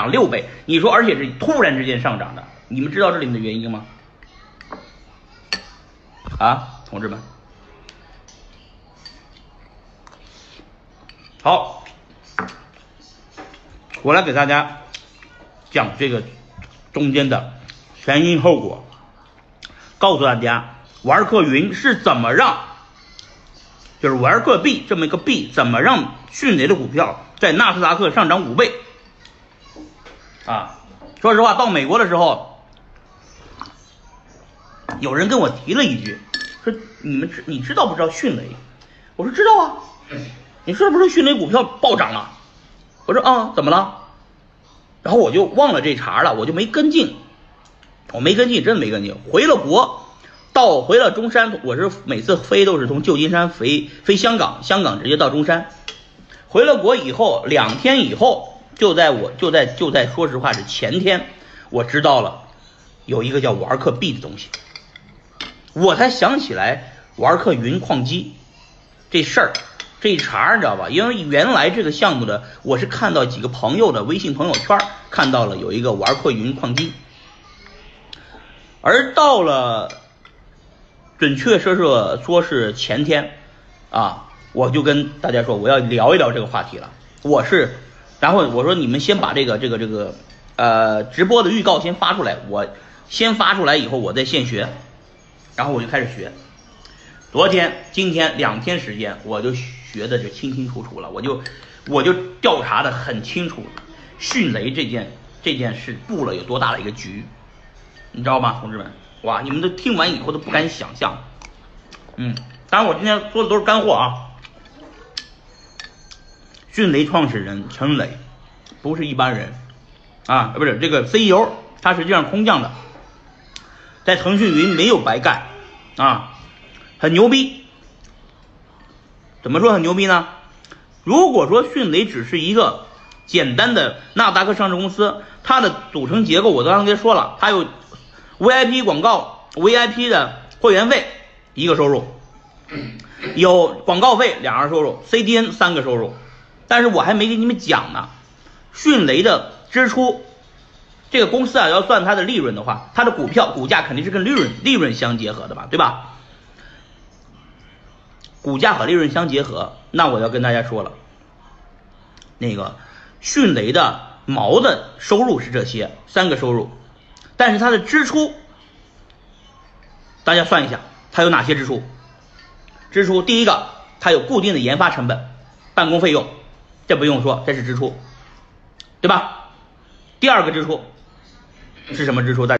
涨六倍，你说而且是突然之间上涨的，你们知道这里面的原因吗？啊，同志们，好，我来给大家讲这个中间的前因后果，告诉大家玩客云是怎么让，就是玩客币这么一个币怎么让迅雷的股票在纳斯达克上涨五倍。啊，说实话，到美国的时候，有人跟我提了一句，说你们知你知道不知道迅雷？我说知道啊。你是不是迅雷股票暴涨了？我说啊，怎么了？然后我就忘了这茬了，我就没跟进，我没跟进，真的没跟进。回了国，到回了中山，我是每次飞都是从旧金山飞飞香港，香港直接到中山。回了国以后，两天以后。就在我就在就在说实话是前天，我知道了有一个叫玩客币的东西，我才想起来玩客云矿机这事儿这一茬你知道吧？因为原来这个项目的我是看到几个朋友的微信朋友圈看到了有一个玩客云矿机，而到了准确说说说是前天啊，我就跟大家说我要聊一聊这个话题了，我是。然后我说你们先把这个这个这个呃直播的预告先发出来，我先发出来以后我再现学，然后我就开始学。昨天、今天两天时间，我就学的就清清楚楚了，我就我就调查的很清楚，迅雷这件这件事布了有多大的一个局，你知道吗，同志们？哇，你们都听完以后都不敢想象。嗯，当然我今天说的都是干货啊。迅雷创始人陈磊不是一般人啊，不是这个 CEO，他实际上空降的，在腾讯云没有白干啊，很牛逼。怎么说很牛逼呢？如果说迅雷只是一个简单的纳斯达克上市公司，它的组成结构我刚才说了，它有 VIP 广告、VIP 的会员费一个收入，有广告费两个收入，CDN 三个收入。但是我还没给你们讲呢，迅雷的支出，这个公司啊要算它的利润的话，它的股票股价肯定是跟利润利润相结合的吧，对吧？股价和利润相结合，那我要跟大家说了，那个迅雷的毛的收入是这些三个收入，但是它的支出，大家算一下，它有哪些支出？支出第一个，它有固定的研发成本，办公费用。这不用说，这是支出，对吧？第二个支出是什么支出？大